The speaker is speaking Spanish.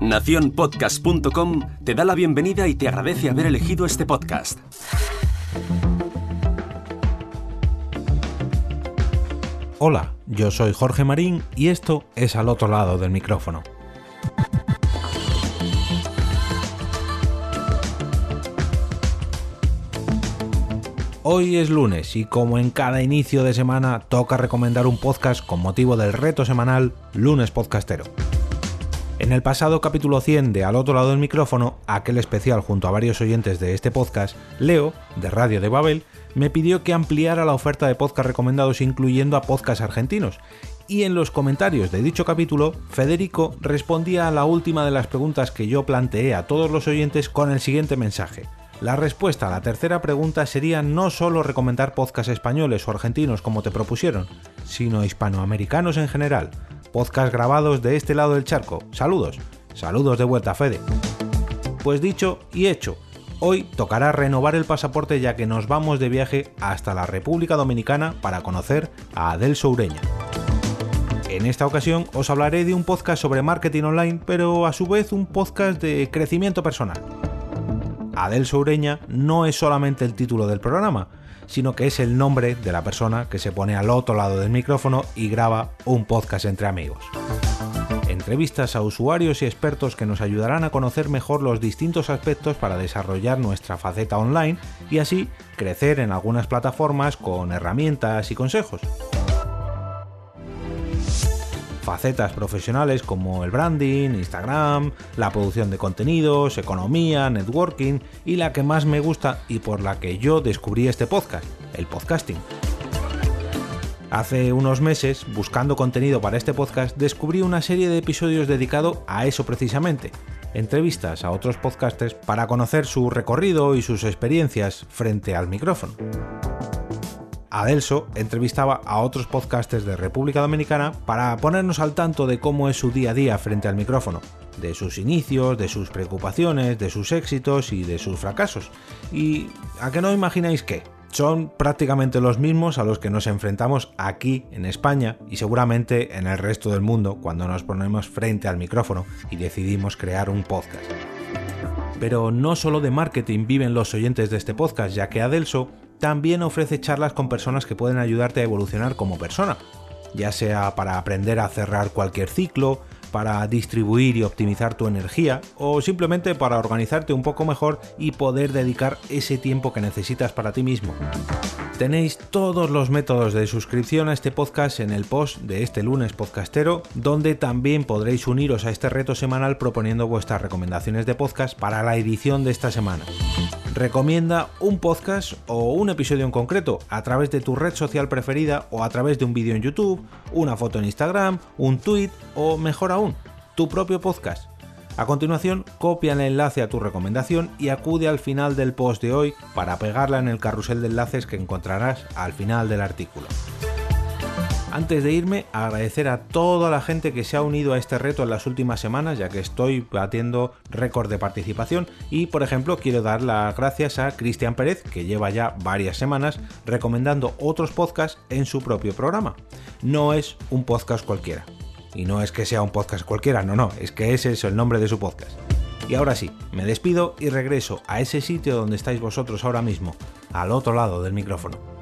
Naciónpodcast.com te da la bienvenida y te agradece haber elegido este podcast. Hola, yo soy Jorge Marín y esto es al otro lado del micrófono. Hoy es lunes y como en cada inicio de semana toca recomendar un podcast con motivo del reto semanal Lunes Podcastero. En el pasado capítulo 100 de Al otro lado del micrófono, aquel especial junto a varios oyentes de este podcast, Leo, de Radio de Babel, me pidió que ampliara la oferta de podcast recomendados incluyendo a podcasts argentinos. Y en los comentarios de dicho capítulo, Federico respondía a la última de las preguntas que yo planteé a todos los oyentes con el siguiente mensaje. La respuesta a la tercera pregunta sería no solo recomendar podcasts españoles o argentinos como te propusieron, sino hispanoamericanos en general, podcasts grabados de este lado del charco. Saludos, saludos de vuelta, Fede. Pues dicho y hecho, hoy tocará renovar el pasaporte ya que nos vamos de viaje hasta la República Dominicana para conocer a Adel Soureña. En esta ocasión os hablaré de un podcast sobre marketing online, pero a su vez un podcast de crecimiento personal. Adel Soureña no es solamente el título del programa, sino que es el nombre de la persona que se pone al otro lado del micrófono y graba un podcast entre amigos. Entrevistas a usuarios y expertos que nos ayudarán a conocer mejor los distintos aspectos para desarrollar nuestra faceta online y así crecer en algunas plataformas con herramientas y consejos facetas profesionales como el branding, Instagram, la producción de contenidos, economía, networking y la que más me gusta y por la que yo descubrí este podcast, el podcasting. Hace unos meses, buscando contenido para este podcast, descubrí una serie de episodios dedicados a eso precisamente, entrevistas a otros podcasters para conocer su recorrido y sus experiencias frente al micrófono. Adelso entrevistaba a otros podcasters de República Dominicana para ponernos al tanto de cómo es su día a día frente al micrófono, de sus inicios, de sus preocupaciones, de sus éxitos y de sus fracasos. Y a que no imagináis qué, son prácticamente los mismos a los que nos enfrentamos aquí en España y seguramente en el resto del mundo cuando nos ponemos frente al micrófono y decidimos crear un podcast. Pero no solo de marketing viven los oyentes de este podcast, ya que Adelso también ofrece charlas con personas que pueden ayudarte a evolucionar como persona, ya sea para aprender a cerrar cualquier ciclo, para distribuir y optimizar tu energía o simplemente para organizarte un poco mejor y poder dedicar ese tiempo que necesitas para ti mismo. Tenéis todos los métodos de suscripción a este podcast en el post de este lunes podcastero, donde también podréis uniros a este reto semanal proponiendo vuestras recomendaciones de podcast para la edición de esta semana recomienda un podcast o un episodio en concreto a través de tu red social preferida o a través de un vídeo en YouTube, una foto en Instagram, un tweet o mejor aún, tu propio podcast. A continuación, copia el enlace a tu recomendación y acude al final del post de hoy para pegarla en el carrusel de enlaces que encontrarás al final del artículo. Antes de irme, agradecer a toda la gente que se ha unido a este reto en las últimas semanas, ya que estoy batiendo récord de participación. Y, por ejemplo, quiero dar las gracias a Cristian Pérez, que lleva ya varias semanas recomendando otros podcasts en su propio programa. No es un podcast cualquiera. Y no es que sea un podcast cualquiera, no, no, es que ese es el nombre de su podcast. Y ahora sí, me despido y regreso a ese sitio donde estáis vosotros ahora mismo, al otro lado del micrófono.